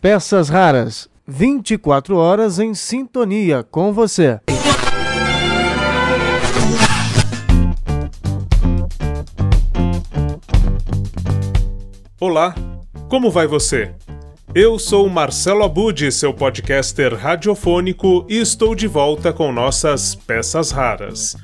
Peças raras, 24 horas em sintonia com você. Olá, como vai você? Eu sou Marcelo Abud, seu podcaster radiofônico, e estou de volta com nossas peças raras.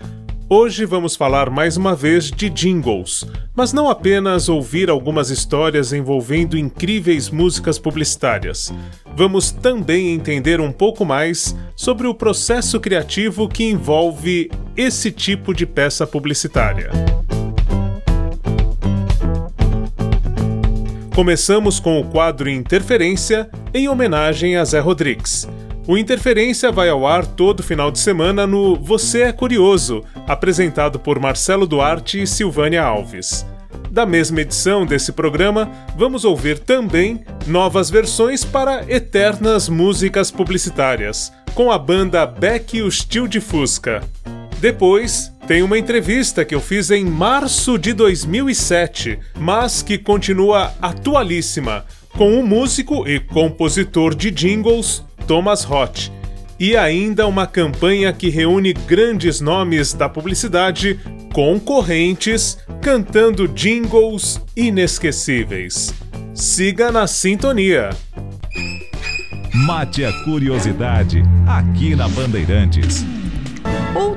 Hoje vamos falar mais uma vez de jingles, mas não apenas ouvir algumas histórias envolvendo incríveis músicas publicitárias. Vamos também entender um pouco mais sobre o processo criativo que envolve esse tipo de peça publicitária. Começamos com o quadro Interferência, em homenagem a Zé Rodrigues. O Interferência vai ao ar todo final de semana no Você é Curioso, apresentado por Marcelo Duarte e Silvânia Alves. Da mesma edição desse programa, vamos ouvir também novas versões para eternas músicas publicitárias, com a banda Beck e o Steel de Fusca. Depois, tem uma entrevista que eu fiz em março de 2007, mas que continua atualíssima, com o músico e compositor de jingles Thomas Roth. E ainda uma campanha que reúne grandes nomes da publicidade concorrentes cantando jingles inesquecíveis. Siga na sintonia. Mate a curiosidade aqui na Bandeirantes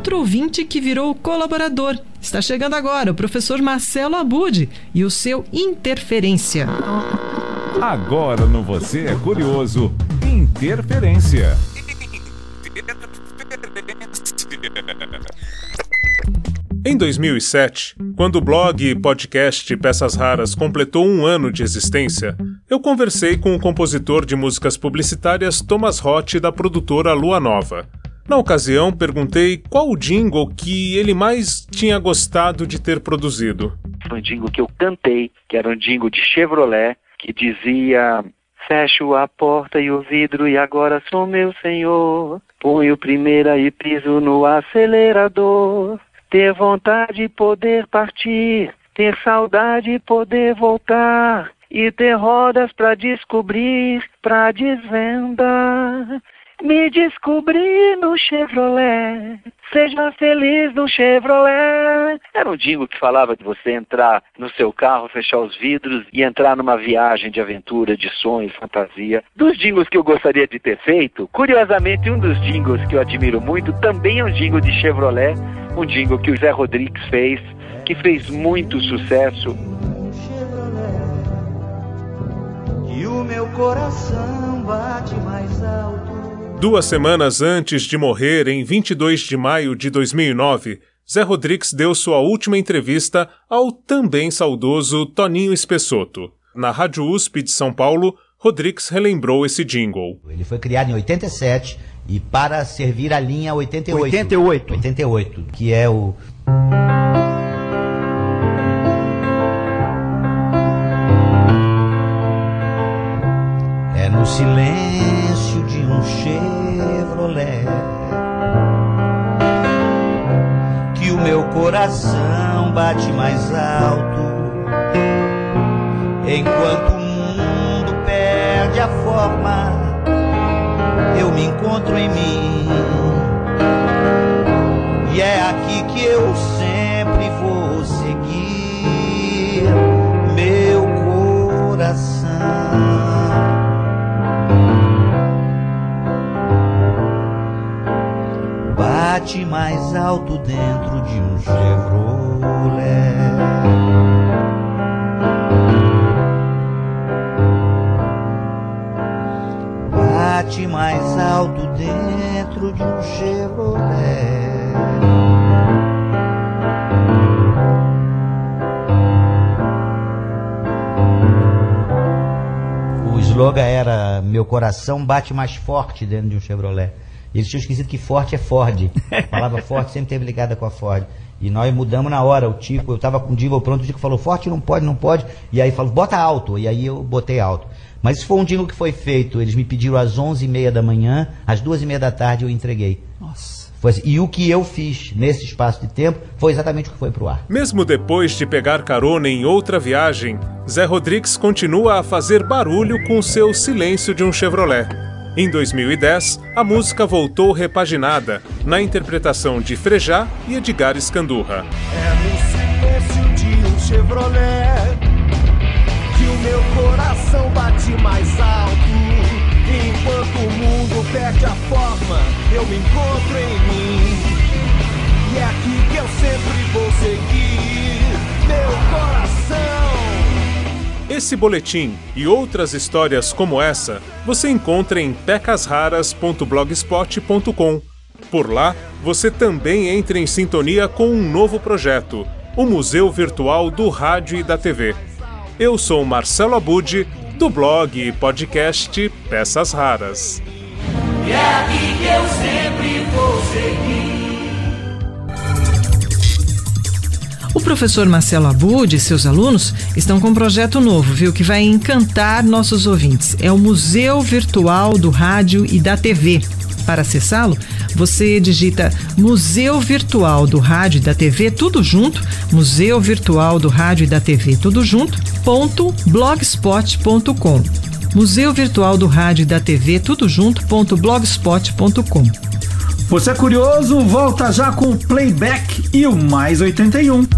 outro ouvinte que virou colaborador. Está chegando agora o professor Marcelo Abud e o seu Interferência. Agora no Você é Curioso, Interferência. Em 2007, quando o blog e podcast Peças Raras completou um ano de existência, eu conversei com o compositor de músicas publicitárias Thomas Roth da produtora Lua Nova. Na ocasião, perguntei qual o jingle que ele mais tinha gostado de ter produzido. Foi um jingle que eu cantei, que era um jingle de Chevrolet, que dizia: Fecho a porta e o vidro e agora sou meu senhor. Ponho primeira e piso no acelerador. Ter vontade de poder partir, ter saudade de poder voltar e ter rodas para descobrir, para desvendar. Me descobri no Chevrolet. Seja feliz no Chevrolet. Era um jingle que falava de você entrar no seu carro, fechar os vidros e entrar numa viagem de aventura, de sonho, fantasia. Dos jingles que eu gostaria de ter feito, curiosamente, um dos jingles que eu admiro muito também é um jingle de Chevrolet, um jingle que o Zé Rodrigues fez, que fez muito sucesso. E o meu coração bate mais alto Duas semanas antes de morrer, em 22 de maio de 2009, Zé Rodrigues deu sua última entrevista ao também saudoso Toninho Espessoto. Na Rádio USP de São Paulo, Rodrigues relembrou esse jingle. Ele foi criado em 87 e para servir a linha 88. 88. 88, que é o. É no silêncio um Chevrolet que o meu coração bate mais alto enquanto o mundo perde a forma eu me encontro em mim. E é aqui que eu sempre vou seguir meu coração bate mais alto dentro de um Chevrolet. Bate mais alto dentro de um Chevrolet. O slogan era Meu coração bate mais forte dentro de um Chevrolet. Eles tinham esquecido que forte é Ford. A palavra forte sempre teve ligada com a Ford. E nós mudamos na hora. O Tico, eu estava com o jingle pronto, o Tico falou, forte não pode, não pode. E aí falou, bota alto. E aí eu botei alto. Mas isso foi um jingle que foi feito. Eles me pediram às 11h30 da manhã, às 2h30 da tarde eu entreguei. Nossa. Assim. E o que eu fiz nesse espaço de tempo foi exatamente o que foi pro ar. Mesmo depois de pegar carona em outra viagem, Zé Rodrigues continua a fazer barulho com seu silêncio de um Chevrolet. Em 2010, a música voltou repaginada, na interpretação de Frejá e Edgar Escandurra. É no silêncio de um Chevrolet que o meu coração bate mais alto. Enquanto o mundo perde a forma, eu me encontro em mim. E é aqui que eu sempre vou seguir meu coração. Esse boletim e outras histórias como essa você encontra em pecasraras.blogspot.com. Por lá, você também entra em sintonia com um novo projeto, o Museu Virtual do Rádio e da TV. Eu sou Marcelo Abud, do blog e podcast Peças Raras. E é aqui que eu sempre vou seguir. Professor Marcelo Abud e seus alunos estão com um projeto novo, viu, que vai encantar nossos ouvintes. É o Museu Virtual do Rádio e da TV. Para acessá-lo, você digita Museu Virtual do Rádio e da TV, tudo junto, Museu Virtual do Rádio e da TV, tudo junto, ponto blogspot.com. Museu Virtual do Rádio e da TV, tudo junto, ponto blogspot.com. Você é curioso? Volta já com o playback e o mais 81.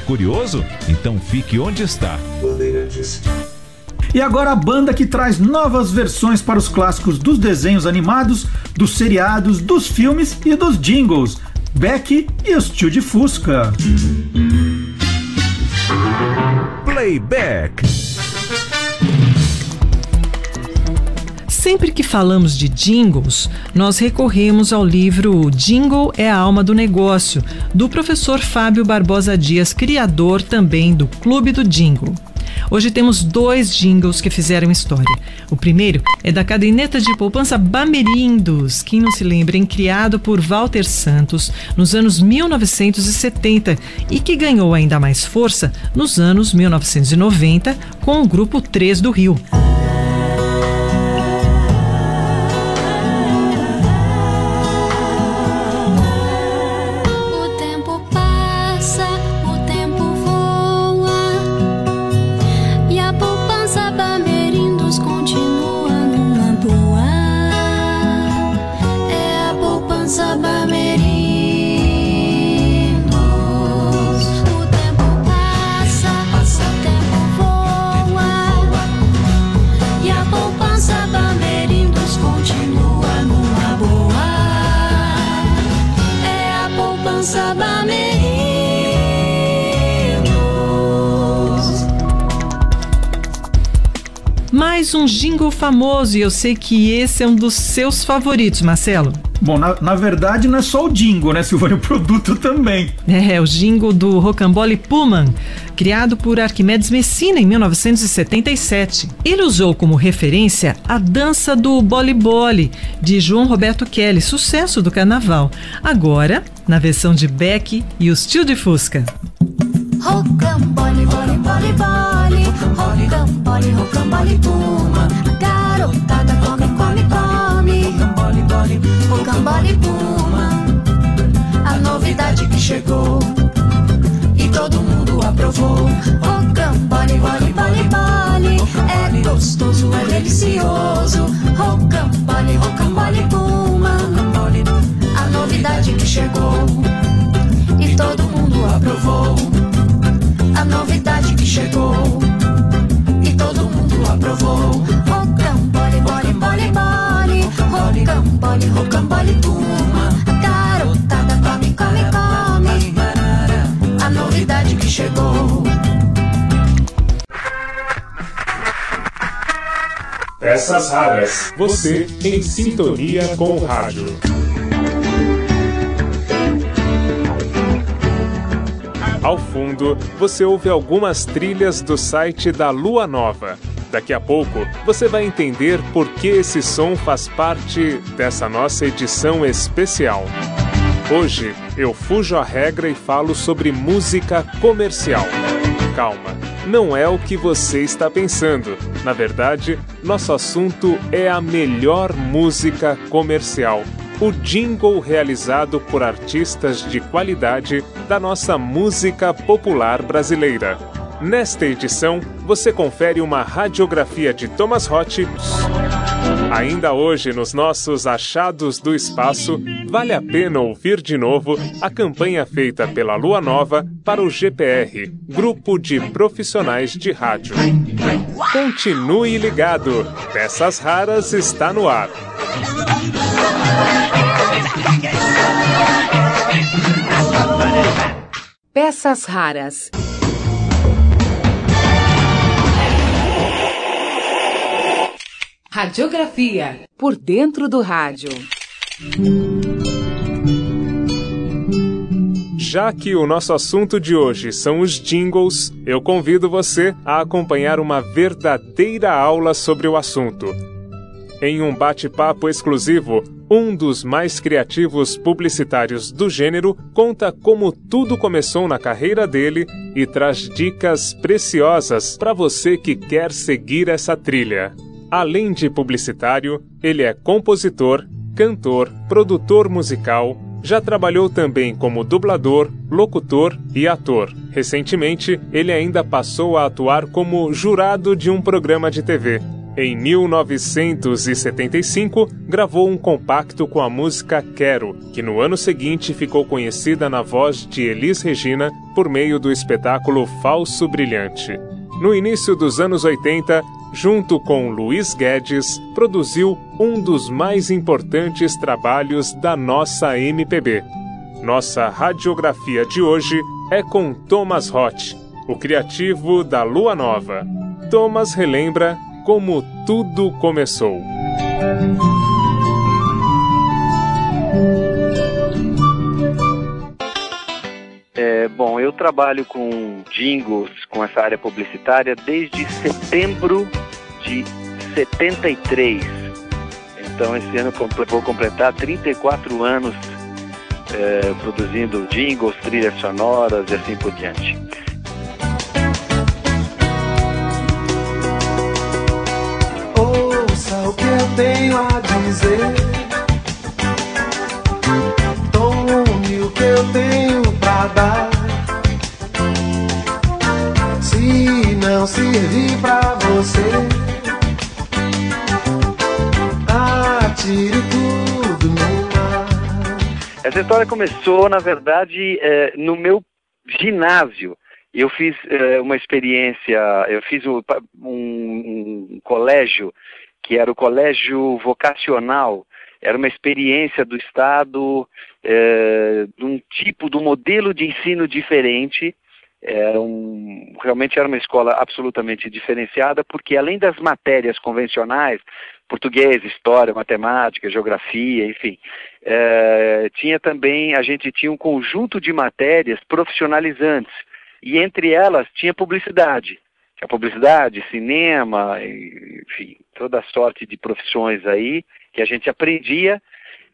É curioso? Então fique onde está. E agora a banda que traz novas versões para os clássicos dos desenhos animados, dos seriados, dos filmes e dos jingles. Beck e os Tio de Fusca. Playback. Sempre que falamos de jingles, nós recorremos ao livro Jingle é a Alma do Negócio, do professor Fábio Barbosa Dias, criador também do Clube do Jingle. Hoje temos dois jingles que fizeram história. O primeiro é da caderneta de poupança Bamerindos, quem não se lembra, em criado por Walter Santos nos anos 1970 e que ganhou ainda mais força nos anos 1990 com o Grupo 3 do Rio. Famoso e eu sei que esse é um dos seus favoritos, Marcelo. Bom, na, na verdade não é só o jingle, né, Silvânia? O produto também. É, o jingle do Rocambole Pullman, criado por Arquimedes Messina em 1977. Ele usou como referência a dança do Boli Boli, de João Roberto Kelly, sucesso do carnaval. Agora, na versão de Beck e os Tio de Fusca. Rocambole, bole, bole, bole. Rocambole, rocambole, puma. Garotada come, come, come. Rocambole, bole, rocambole, puma. A novidade que chegou e todo mundo aprovou. Rocambole, bole, bole, bole. É gostoso, é delicioso. Rocambole, rocambole, puma. A novidade que chegou e todo mundo aprovou. A novidade que chegou e todo mundo aprovou. Rocambole, bole, bole, bole. Rocambole, rocambole, puma. Garotada, come, come, come. A novidade que chegou. Peças raras. Você em sintonia com o rádio. Ao fundo, você ouve algumas trilhas do site da Lua Nova. Daqui a pouco, você vai entender por que esse som faz parte dessa nossa edição especial. Hoje, eu fujo a regra e falo sobre música comercial. Calma, não é o que você está pensando. Na verdade, nosso assunto é a melhor música comercial. O jingle realizado por artistas de qualidade da nossa música popular brasileira. Nesta edição, você confere uma radiografia de Thomas Roth. Ainda hoje, nos nossos Achados do Espaço, vale a pena ouvir de novo a campanha feita pela Lua Nova para o GPR, Grupo de Profissionais de Rádio. Continue ligado, Peças Raras está no ar. Peças raras. Radiografia. Por dentro do rádio. Já que o nosso assunto de hoje são os jingles, eu convido você a acompanhar uma verdadeira aula sobre o assunto. Em um bate-papo exclusivo, um dos mais criativos publicitários do gênero conta como tudo começou na carreira dele e traz dicas preciosas para você que quer seguir essa trilha. Além de publicitário, ele é compositor, cantor, produtor musical, já trabalhou também como dublador, locutor e ator. Recentemente, ele ainda passou a atuar como jurado de um programa de TV. Em 1975, gravou um compacto com a música Quero, que no ano seguinte ficou conhecida na voz de Elis Regina por meio do espetáculo Falso Brilhante. No início dos anos 80, junto com Luiz Guedes, produziu um dos mais importantes trabalhos da nossa MPB. Nossa radiografia de hoje é com Thomas Roth, o criativo da Lua Nova. Thomas relembra como tudo começou. É, bom, eu trabalho com jingles, com essa área publicitária, desde setembro de 73. Então, esse ano vou completar 34 anos é, produzindo jingles, trilhas sonoras e assim por diante. O que eu tenho a dizer. Tome o que eu tenho pra dar. Se não servir pra você, atire tudo no mar. Essa história começou, na verdade, é, no meu ginásio. Eu fiz é, uma experiência, eu fiz um, um- um colégio que era o colégio vocacional. Era uma experiência do Estado, é, de um tipo, de um modelo de ensino diferente. Era um, realmente era uma escola absolutamente diferenciada, porque além das matérias convencionais, português, história, matemática, geografia, enfim, é, tinha também, a gente tinha um conjunto de matérias profissionalizantes, e entre elas tinha publicidade. Tinha publicidade, cinema, enfim, toda sorte de profissões aí que a gente aprendia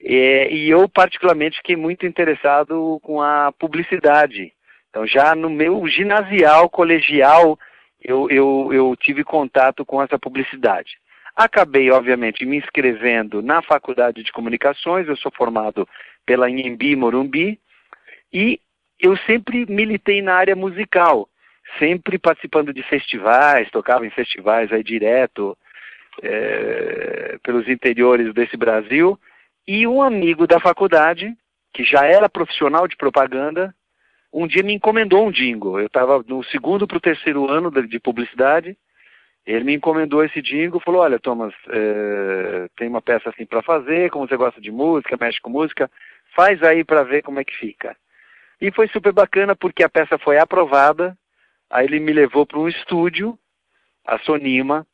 É, e eu, particularmente, fiquei muito interessado com a publicidade. Então, já no meu ginasial, colegial, eu, eu, eu tive contato com essa publicidade. Acabei, obviamente, me inscrevendo na Faculdade de Comunicações, eu sou formado pela Inhembi Morumbi, e eu sempre militei na área musical, sempre participando de festivais, tocava em festivais aí direto é, pelos interiores desse Brasil, e um amigo da faculdade, que já era profissional de propaganda, um dia me encomendou um jingle. Eu estava no segundo para o terceiro ano de, de publicidade, ele me encomendou esse jingle, falou, olha, Thomas, é, tem uma peça assim para fazer, como você gosta de música, mexe com música, faz aí para ver como é que fica. E foi super bacana porque a peça foi aprovada, aí ele me levou para um estúdio, a Sonima,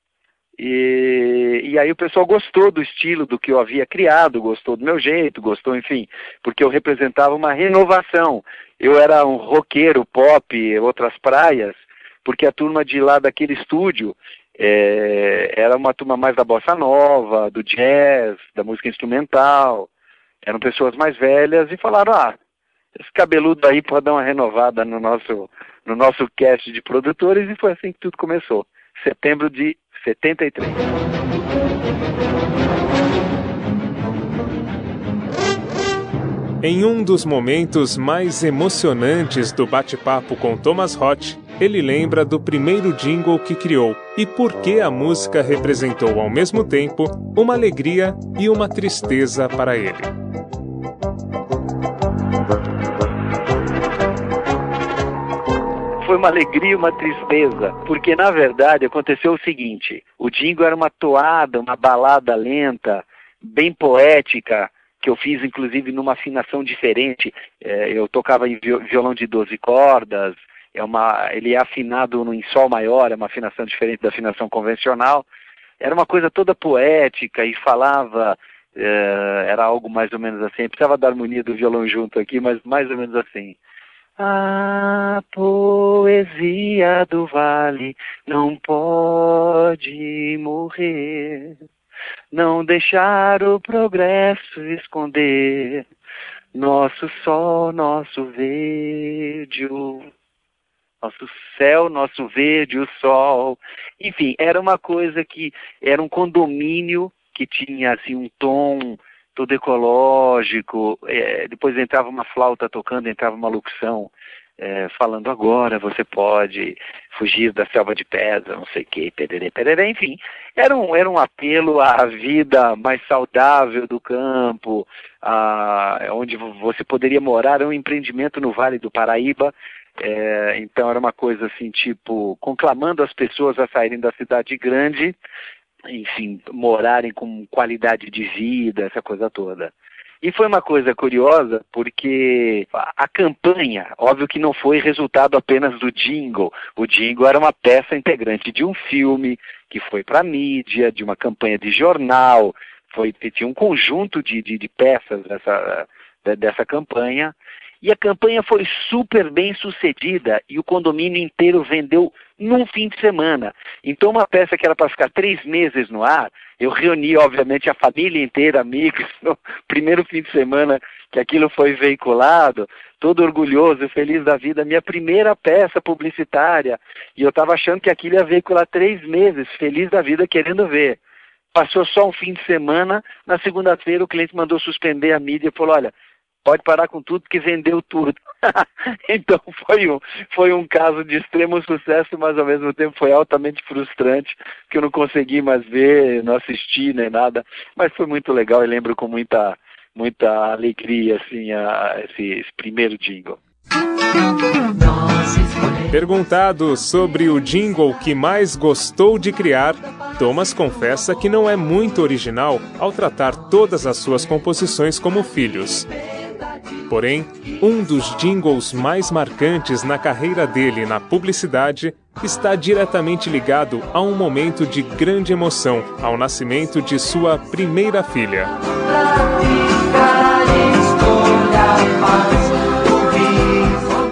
e, e aí o pessoal gostou do estilo do que eu havia criado, gostou do meu jeito, gostou, enfim, porque eu representava uma renovação. Eu era um roqueiro, pop, outras praias, porque a turma de lá daquele estúdio é, era uma turma mais da bossa nova, do jazz, da música instrumental. Eram pessoas mais velhas e falaram, ah, esse cabeludo aí pode dar uma renovada no nosso, no nosso cast de produtores e foi assim que tudo começou. Setembro de 73. Em um dos momentos mais emocionantes do bate-papo com Thomas Roth, ele lembra do primeiro jingle que criou e por que a música representou ao mesmo tempo uma alegria e uma tristeza para ele. Foi uma alegria e uma tristeza, porque na verdade aconteceu o seguinte: o jingle era uma toada, uma balada lenta, bem poética, que eu fiz inclusive numa afinação diferente. É, eu tocava em violão de 12 cordas, é uma, ele é afinado em sol maior, é uma afinação diferente da afinação convencional. Era uma coisa toda poética e falava, é, era algo mais ou menos assim. Precisava da harmonia do violão junto aqui, mas mais ou menos assim. A poesia do vale não pode morrer, não deixar o progresso esconder nosso sol, nosso verde, nosso céu, nosso verde, o sol. Enfim, era uma coisa que era um condomínio que tinha assim um tom todo ecológico. É, depois entrava uma flauta tocando, entrava uma locução é, falando agora você pode fugir da selva de pedra, não sei o que, pererê, pererê, enfim. Era um, era um apelo à vida mais saudável do campo, a, onde você poderia morar, era um empreendimento no Vale do Paraíba, é, então era uma coisa assim, tipo, conclamando as pessoas a saírem da cidade grande enfim, morarem com qualidade de vida, essa coisa toda. E foi uma coisa curiosa, porque a campanha, óbvio que não foi resultado apenas do jingle. O jingle era uma peça integrante de um filme que foi para a mídia, de uma campanha de jornal, foi, tinha um conjunto de, de, de peças dessa, dessa campanha. E a campanha foi super bem sucedida e o condomínio inteiro vendeu num fim de semana. Então, uma peça que era para ficar três meses no ar, eu reuni, obviamente, a família inteira, amigos, no primeiro fim de semana que aquilo foi veiculado, todo orgulhoso, feliz da vida, minha primeira peça publicitária. E eu estava achando que aquilo ia veicular três meses, feliz da vida, querendo ver. Passou só um fim de semana, na segunda-feira o cliente mandou suspender a mídia e falou, olha, pode parar com tudo que vendeu tudo. então foi um, foi um caso de extremo sucesso, mas ao mesmo tempo foi altamente frustrante, que eu não consegui mais ver, não assisti nem nada, mas foi muito legal e lembro com muita, muita alegria assim, a, esse, esse primeiro jingle. Perguntado sobre o jingle que mais gostou de criar, Thomas confessa que não é muito original ao tratar todas as suas composições como filhos. Porém, um dos jingles mais marcantes na carreira dele na publicidade está diretamente ligado a um momento de grande emoção ao nascimento de sua primeira filha.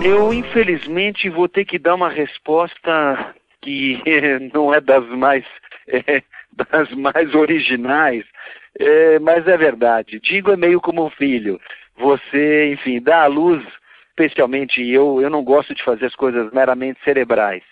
Eu, infelizmente, vou ter que dar uma resposta que não é das mais, é, das mais originais, É, mas é verdade. Jingle é meio como um filho. Você, enfim, dá à luz, especialmente eu, eu não gosto de fazer as coisas meramente cerebrais.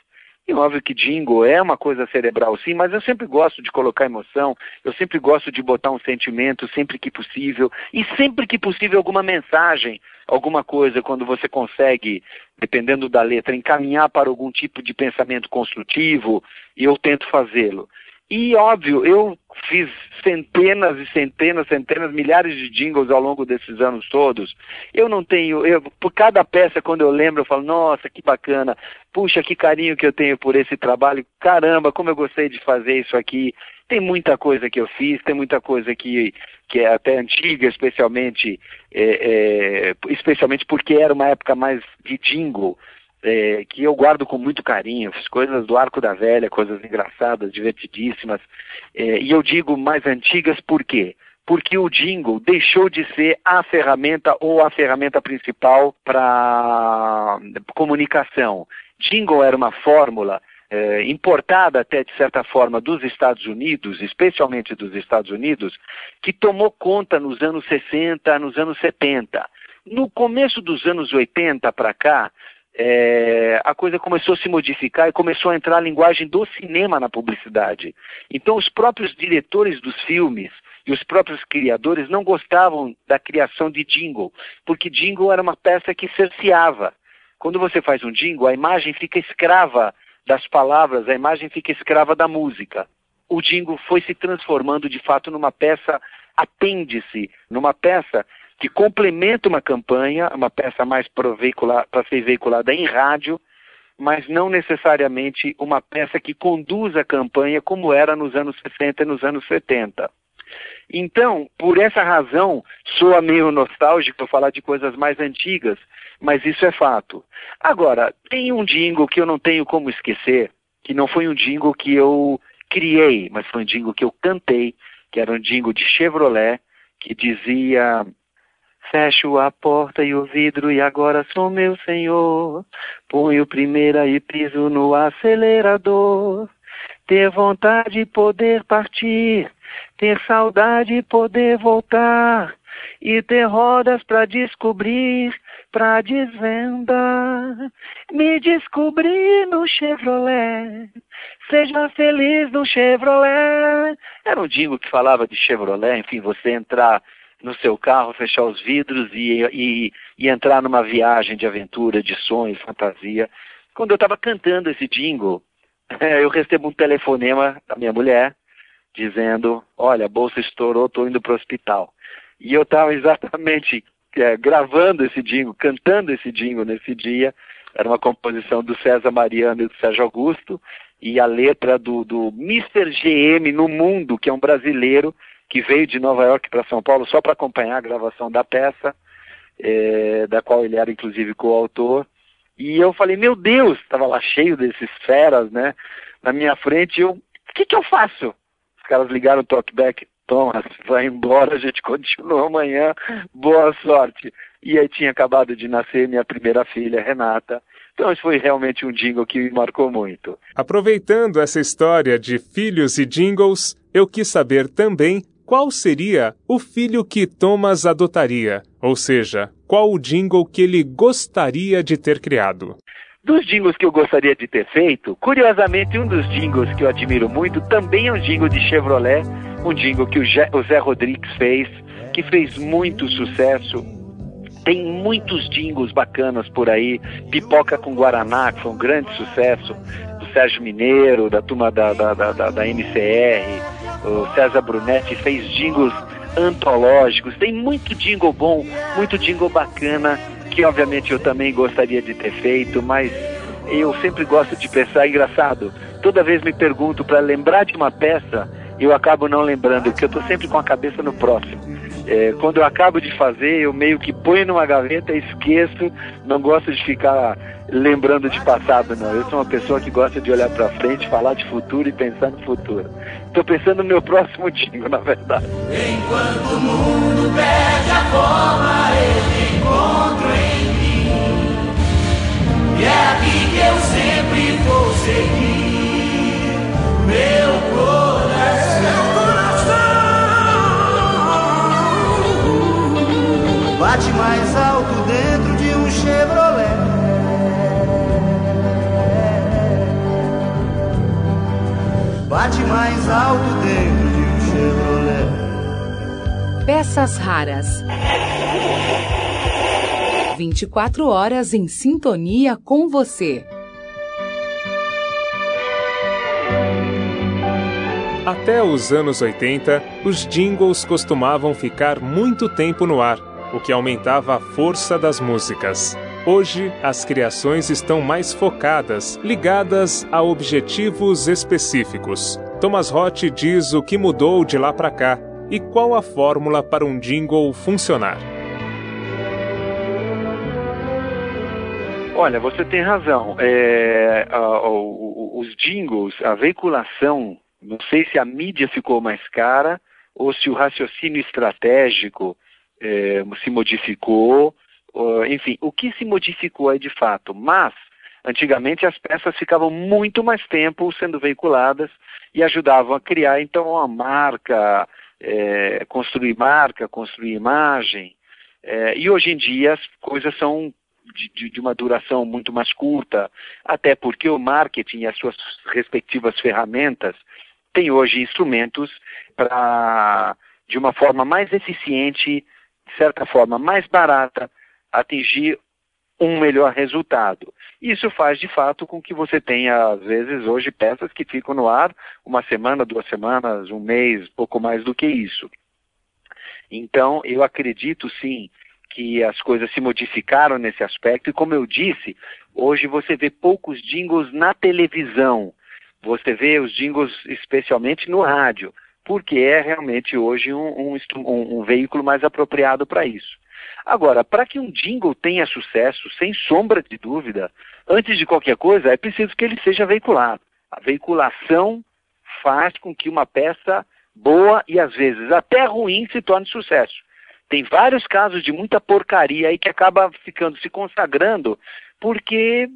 E óbvio que jingle é uma coisa cerebral, sim, mas eu sempre gosto de colocar emoção, eu sempre gosto de botar um sentimento, sempre que possível, e sempre que possível alguma mensagem, alguma coisa, quando você consegue, dependendo da letra, encaminhar para algum tipo de pensamento construtivo, e eu tento fazê-lo. E óbvio, eu fiz centenas e centenas, centenas, milhares de jingles ao longo desses anos todos. Eu não tenho, eu, por cada peça, quando eu lembro, eu falo, nossa, que bacana, puxa, que carinho que eu tenho por esse trabalho, caramba, como eu gostei de fazer isso aqui. Tem muita coisa que eu fiz, tem muita coisa que, que é até antiga, especialmente, é, é, especialmente porque era uma época mais de jingle é, que eu guardo com muito carinho, fiz coisas do Arco da Velha, coisas engraçadas, divertidíssimas, é, e eu digo mais antigas por quê? Porque o jingle deixou de ser a ferramenta ou a ferramenta principal para comunicação. Jingle era uma fórmula é, importada até de certa forma dos Estados Unidos, especialmente dos Estados Unidos, que tomou conta nos anos 60, nos anos 70. No começo dos anos 80 para cá, é, a coisa começou a se modificar e começou a entrar a linguagem do cinema na publicidade. Então, os próprios diretores dos filmes e os próprios criadores não gostavam da criação de jingle, porque jingle era uma peça que cerceava. Quando você faz um jingle, a imagem fica escrava das palavras, a imagem fica escrava da música. O jingle foi se transformando de fato numa peça apêndice, numa peça que complementa uma campanha, uma peça mais para ser veiculada em rádio, mas não necessariamente uma peça que conduz a campanha como era nos anos 60 e nos anos 70. Então, por essa razão, soa meio nostálgico falar de coisas mais antigas, mas isso é fato. Agora, tem um jingle que eu não tenho como esquecer, que não foi um jingle que eu criei, mas foi um jingle que eu cantei, que era um jingle de Chevrolet, que dizia Fecho a porta e o vidro e agora sou meu senhor. Ponho primeira e piso no acelerador. Ter vontade de poder partir, ter saudade de poder voltar e ter rodas para descobrir, para desvendar. Me descobrir no Chevrolet, seja feliz no Chevrolet. Era um jingle que falava de Chevrolet, enfim, você entrar no seu carro, fechar os vidros e, e, e entrar numa viagem de aventura, de sonho, fantasia. Quando eu estava cantando esse jingle, eu recebo um telefonema da minha mulher dizendo: Olha, a bolsa estourou, estou indo para o hospital. E eu estava exatamente é, gravando esse jingle, cantando esse jingle nesse dia. Era uma composição do César Mariano e do Sérgio Augusto, e a letra do, do Mr. GM no mundo, que é um brasileiro que veio de Nova York para São Paulo só para acompanhar a gravação da peça, é, da qual ele era inclusive coautor. E eu falei, meu Deus, estava lá cheio desses feras, né? Na minha frente, eu, o que, que eu faço? Os caras ligaram o talkback, Thomas, vai embora, a gente continua amanhã, boa sorte. E aí tinha acabado de nascer minha primeira filha, Renata. Então isso foi realmente um jingle que me marcou muito. Aproveitando essa história de filhos e jingles, eu quis saber também qual seria o filho que Thomas adotaria, ou seja, qual o jingle que ele gostaria de ter criado. Dos jingles que eu gostaria de ter feito, curiosamente, um dos jingles que eu admiro muito também é um jingle de Chevrolet, um jingle que o Zé Rodrigues fez, que fez muito sucesso. Tem muitos jingles bacanas por aí. Pipoca com Guaraná, que foi um grande sucesso, do Sérgio Mineiro, da turma da, da, da, da MCR o César Brunetti fez jingles antológicos, tem muito jingle bom, muito jingle bacana, que obviamente eu também gostaria de ter feito, mas eu sempre gosto de pensar, engraçado, toda vez me pergunto para lembrar de uma peça, eu acabo não lembrando, porque eu estou sempre com a cabeça no próximo. É, quando eu acabo de fazer, eu meio que ponho numa gaveta, esqueço, não gosto de ficar lembrando de passado, não. Eu sou uma pessoa que gosta de olhar para frente, falar de futuro e pensar no futuro. Estou pensando no meu próximo jingle, na verdade. Enquanto o mundo perde a forma, eu encontro em mim. E é aqui que eu sempre vou seguir. Meu bate mais alto dentro de um Chevrolet. Bate mais alto dentro de um Chevrolet. Peças raras. 24 horas em sintonia com você. Até os anos 80, os jingles costumavam ficar muito tempo no ar, o que aumentava a força das músicas. Hoje, as criações estão mais focadas, ligadas a objetivos específicos. Thomas Roth diz o que mudou de lá para cá e qual a fórmula para um jingle funcionar. Olha, você tem razão. É, a- a- os jingles, a veiculação, não sei se a mídia ficou mais cara ou se o raciocínio estratégico é, se modificou. ou- enfim, o que se modificou aí de fato. Mas, antigamente as peças ficavam muito mais tempo sendo veiculadas e ajudavam a criar, então, uma marca, é, construir marca, construir imagem. É, e hoje em dia as coisas são de- de uma duração muito mais curta, até porque o marketing e as suas respectivas ferramentas têm hoje instrumentos para, de uma forma mais eficiente, de certa forma mais barata, atingir um melhor resultado. Isso faz de fato com que você tenha, às vezes, hoje peças que ficam no ar uma semana, duas semanas, um mês, pouco mais do que isso. Então, eu acredito sim que as coisas se modificaram nesse aspecto e, como eu disse, hoje você vê poucos jingles na televisão. Você vê os jingles especialmente no rádio, porque é realmente hoje um, um um veículo mais apropriado para isso. Agora, para que um jingle tenha sucesso, sem sombra de dúvida, antes de qualquer coisa, é preciso que ele seja veiculado. A veiculação faz com que uma peça boa e às vezes até ruim se torne sucesso. Tem vários casos de muita porcaria aí que acaba ficando se consagrando porque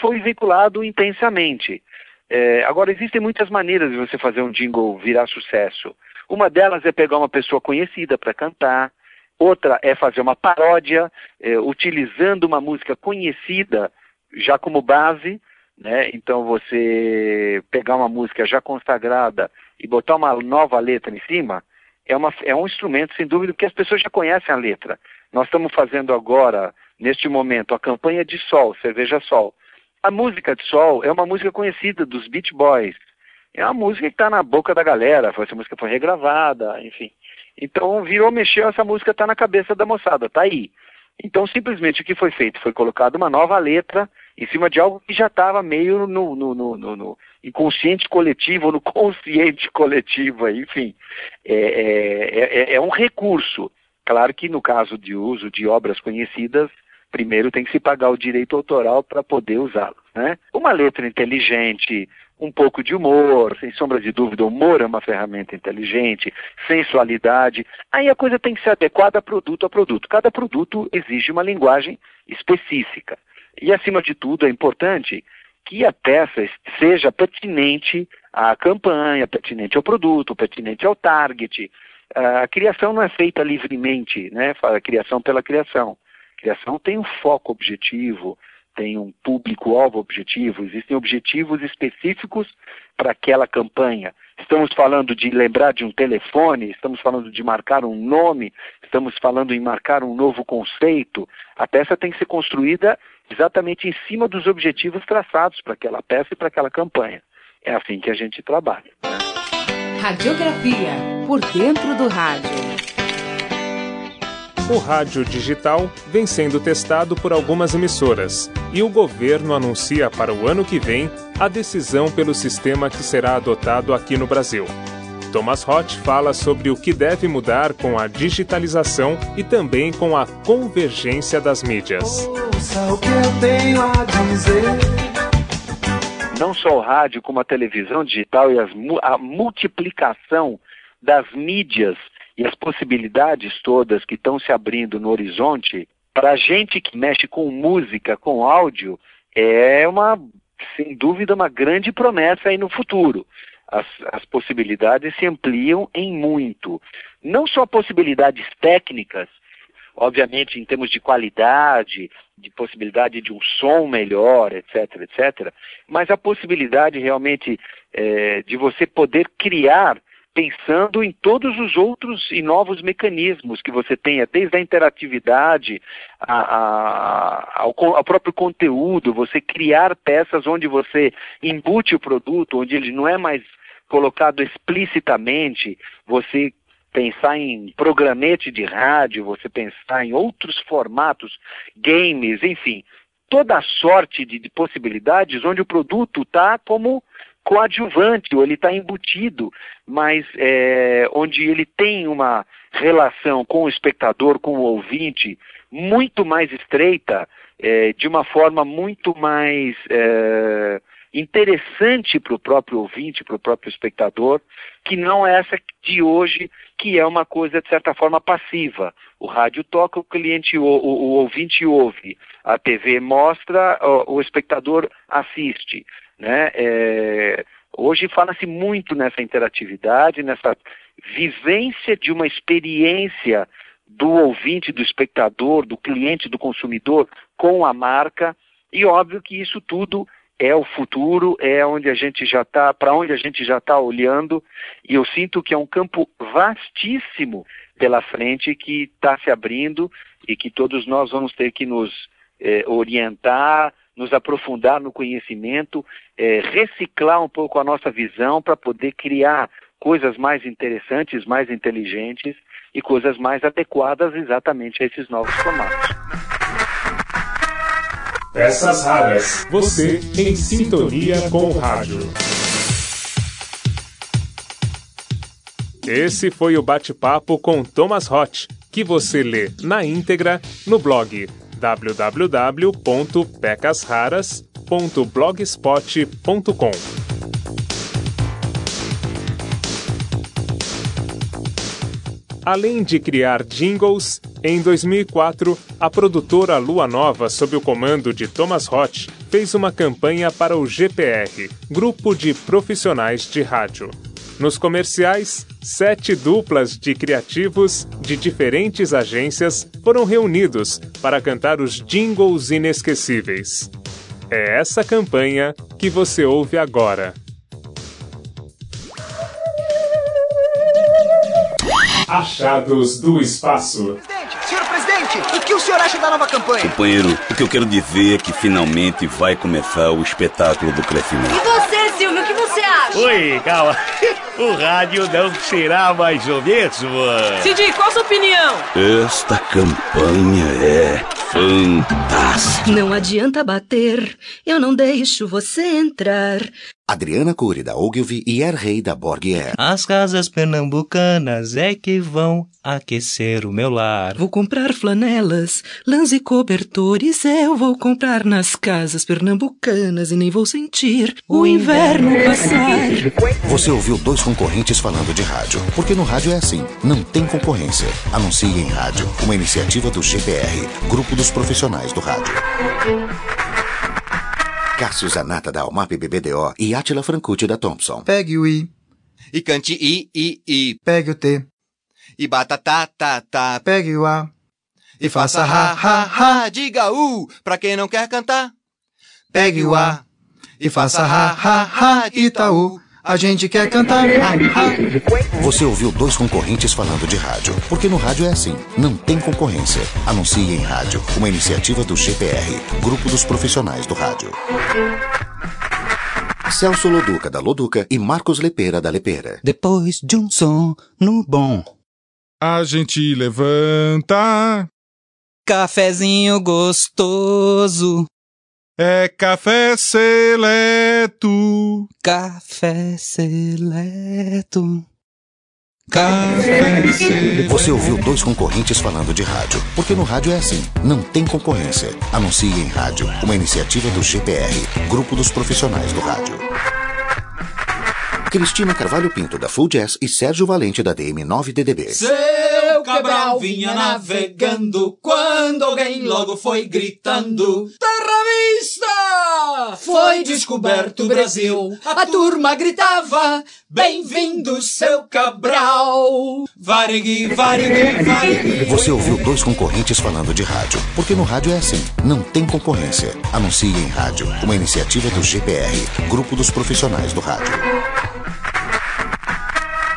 foi veiculado intensamente. É, agora, existem muitas maneiras de você fazer um jingle virar sucesso. Uma delas é pegar uma pessoa conhecida para cantar, outra é fazer uma paródia, é, utilizando uma música conhecida já como base, né? Então você pegar uma música já consagrada e botar uma nova letra em cima, é, uma, é um instrumento, sem dúvida, que as pessoas já conhecem a letra. Nós estamos fazendo agora, neste momento, a campanha de Sol, Cerveja Sol. A música de Sol é uma música conhecida dos Beach Boys. É uma música que está na boca da galera, essa música foi regravada, enfim. Então, virou, mexeu, essa música está na cabeça da moçada, está aí. Então, simplesmente o que foi feito? Foi colocada uma nova letra em cima de algo que já estava meio no, no, no, no, inconsciente coletivo, no consciente coletivo, enfim. É, é, é, é um recurso. Claro que no caso de uso de obras conhecidas, primeiro tem que se pagar o direito autoral para poder usá-las. Né? Uma letra inteligente, um pouco de humor, sem sombra de dúvida, o humor é uma ferramenta inteligente, sensualidade. Aí a coisa tem que ser adequada produto a produto. Cada produto exige uma linguagem específica. E, acima de tudo, é importante que a peça seja pertinente à campanha, pertinente ao produto, pertinente ao target. A criação não é feita livremente, né? A criação pela criação. Criação tem um foco objetivo, tem um público-alvo objetivo, existem objetivos específicos para aquela campanha. Estamos falando de lembrar de um telefone, estamos falando de marcar um nome, estamos falando em marcar um novo conceito. A peça tem que ser construída exatamente em cima dos objetivos traçados para aquela peça e para aquela campanha. É assim que a gente trabalha. Radiografia por dentro do rádio. O rádio digital vem sendo testado por algumas emissoras e o governo anuncia para o ano que vem a decisão pelo sistema que será adotado aqui no Brasil. Thomas Roth fala sobre o que deve mudar com a digitalização e também com a convergência das mídias. Ouça o que eu tenho a dizer. Não só o rádio, como a televisão digital e as a multiplicação das mídias e as possibilidades todas que estão se abrindo no horizonte, para a gente que mexe com música, com áudio, é uma, sem dúvida, uma grande promessa aí no futuro. As, as possibilidades se ampliam em muito. Não só possibilidades técnicas, obviamente em termos de qualidade, de possibilidade de um som melhor, etc, etc, mas a possibilidade realmente é, de você poder criar pensando em todos os outros e novos mecanismos que você tenha, desde a interatividade a, a, ao, ao, próprio conteúdo, você criar peças onde você embute o produto, onde ele não é mais colocado explicitamente, você pensar em programete de rádio, você pensar em outros formatos, games, enfim, toda sorte de, de possibilidades onde o produto está como coadjuvante, ou ele está embutido, mas é, onde ele tem uma relação com o espectador, com o ouvinte, muito mais estreita, é, de uma forma muito mais é, interessante para o próprio ouvinte, para o próprio espectador, que não é essa de hoje, que é uma coisa, de certa forma, passiva. O rádio toca, o cliente, o, o, o ouvinte ouve, a TV mostra, o, o espectador assiste. Né? É, hoje fala-se muito nessa interatividade, nessa vivência de uma experiência do ouvinte, do espectador, do cliente, do consumidor com a marca. E óbvio que isso tudo é o futuro, é onde a gente já está, para onde a gente já está olhando, e eu sinto que é um campo vastíssimo pela frente que está se abrindo e que todos nós vamos ter que nos eh, orientar, nos aprofundar no conhecimento, é, reciclar um pouco a nossa visão para poder criar coisas mais interessantes, mais inteligentes e coisas mais adequadas exatamente a esses novos formatos. Peças raras. Você em sintonia com o rádio. Esse foi o bate-papo com Thomas Hot, que você lê na íntegra no blog www.pecasraras.blogspot.com. Além de criar jingles, em 2004, a produtora Lua Nova, sob o comando de Thomas Roth, fez uma campanha para o GPR, Grupo de Profissionais de Rádio. Nos comerciais, sete duplas de criativos de diferentes agências foram reunidos para cantar os jingles inesquecíveis. É essa campanha que você ouve agora. Achados do Espaço. Senhor presidente, o que o senhor acha da nova campanha? Companheiro, o que eu quero dizer é que finalmente vai começar o espetáculo do crescimento. E você, Silvio, o que você acha? Oi, calma. O rádio não será mais o mesmo. Cid, qual a sua opinião? Esta campanha é fantástica. Não adianta bater, eu não deixo você entrar. Adriana Cury, da Ogilvy e Er Rei, da Borghier. As casas pernambucanas é que vão aquecer o meu lar. Vou comprar flanelas, lãs e cobertores. Eu vou comprar nas casas pernambucanas e nem vou sentir o, o inverno, inverno passar. Você ouviu dois concorrentes falando de rádio. Porque no rádio é assim, não tem concorrência. Anuncie em rádio, uma iniciativa do GPR, Grupo dos Profissionais do Rádio. Cássio Zanata da Almap BBDO e Atila Francucci da Thompson. Pegue o I. E cante I, I, I. Pegue o T. E bata tá, tá, tá. Pegue o A. E faça ha, ha, ha. Diga U pra quem não quer cantar. Pegue o A. E faça ha, ha, ha. Itaú. A gente quer cantar. Você ouviu dois concorrentes falando de rádio. Porque no rádio é assim, não tem concorrência. Anuncie em rádio, uma iniciativa do GPR, Grupo dos Profissionais do Rádio. Celso Loduca, da Loduca, e Marcos Lepeira, da Lepeira. Depois de um som no bom. A gente levanta. Cafezinho gostoso. É café seleto. Café seleto. Café seleto. Você ouviu dois concorrentes falando de rádio. Porque no rádio é assim, não tem concorrência. Anuncie em rádio, uma iniciativa do GPR, Grupo dos Profissionais do Rádio. Cristina Carvalho Pinto, da Full Jazz, e Sérgio Valente, da DM9DDB. Seu Cabral vinha navegando quando alguém logo foi gritando: Terra vista! Foi descoberto o Brasil. A turma gritava: Bem-vindo, seu Cabral. Varegui, varegui, varegui. Você ouviu dois concorrentes falando de rádio. Porque no rádio é assim, não tem concorrência. Anuncie em rádio, uma iniciativa do GPR, Grupo dos Profissionais do Rádio.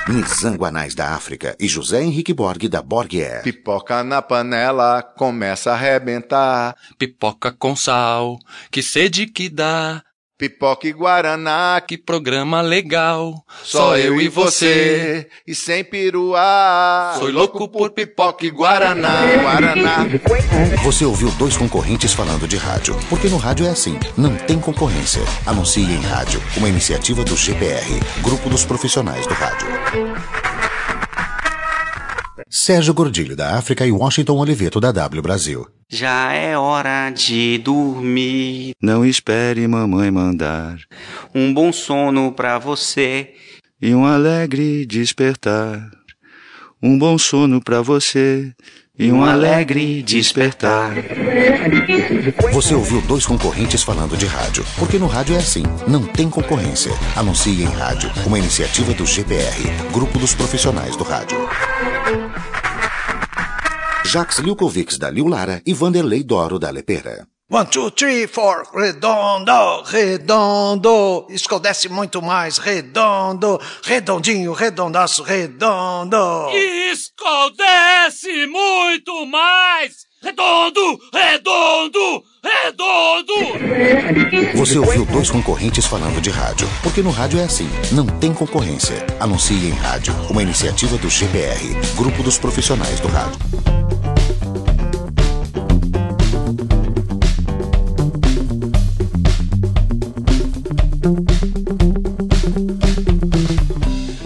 Nizanguanais da África e José Henrique Borg da Borg Air. Pipoca na panela, começa a arrebentar. Pipoca com sal, que sede que dá. Pipoca e Guaraná, que programa legal. Só eu e você, e sem peruá. Sou louco por pipoca e Guaraná. Guaraná. Você ouviu dois concorrentes falando de rádio. Porque no rádio é assim, não tem concorrência. Anuncie em rádio, uma iniciativa do GPR, Grupo dos Profissionais do Rádio. Sérgio Gordilho da África e Washington Oliveto da W Brasil. Já é hora de dormir. Não espere mamãe mandar. Um bom sono pra você. E um alegre despertar. Um bom sono pra você. E um alegre despertar. Você ouviu dois concorrentes falando de rádio. Porque no rádio é assim, não tem concorrência. Anuncie em rádio, uma iniciativa do GPR, Grupo dos Profissionais do Rádio. Jacques Lilkovics da Liu Lara e Vanderlei Doro da Lepera. One, two, three, four, redondo, redondo, escaldece muito mais, redondo, redondinho, redondaço, redondo. Escaldece muito mais, redondo, redondo, redondo. Você ouviu dois concorrentes falando de rádio. Porque no rádio é assim, não tem concorrência. Anuncie em rádio, uma iniciativa do GPR, Grupo dos Profissionais do Rádio.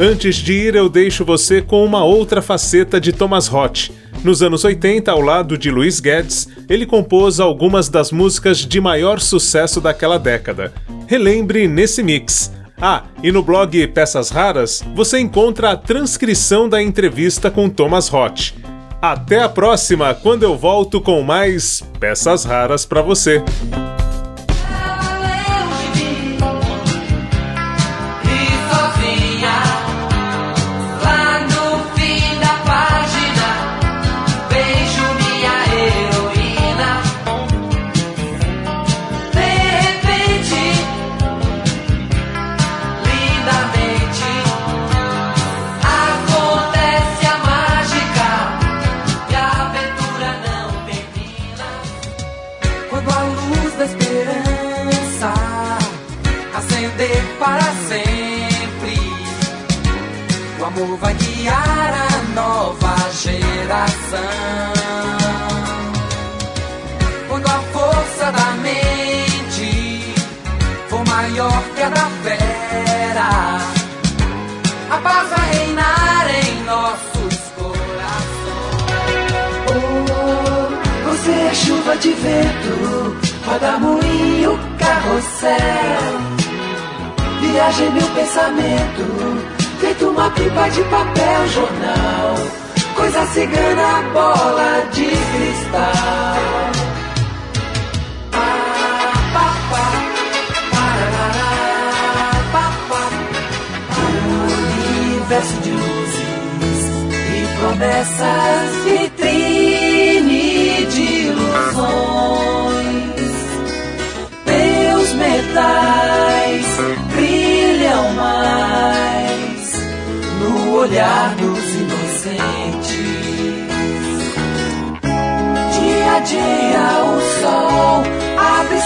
Antes de ir, eu deixo você com uma outra faceta de Thomas Roth. Nos anos 80, ao lado de Luiz Guedes, ele compôs algumas das músicas de maior sucesso daquela década. Relembre nesse mix. Ah, e no blog Peças Raras você encontra a transcrição da entrevista com Thomas Roth. Até a próxima, quando eu volto com mais peças raras para você. Quando a força da mente for maior que a da fera, a paz vai reinar em nossos Oh, você é chuva de vento, roda moinho, carrossel. Viaja em meu pensamento, feito uma pipa de papel, jornal. Coisa cigana, bola de cristal. Ah. Um universo de luzes e promessas, vitrine de ilusões. Teus metais brilham mais no olhar dos dia o sol abre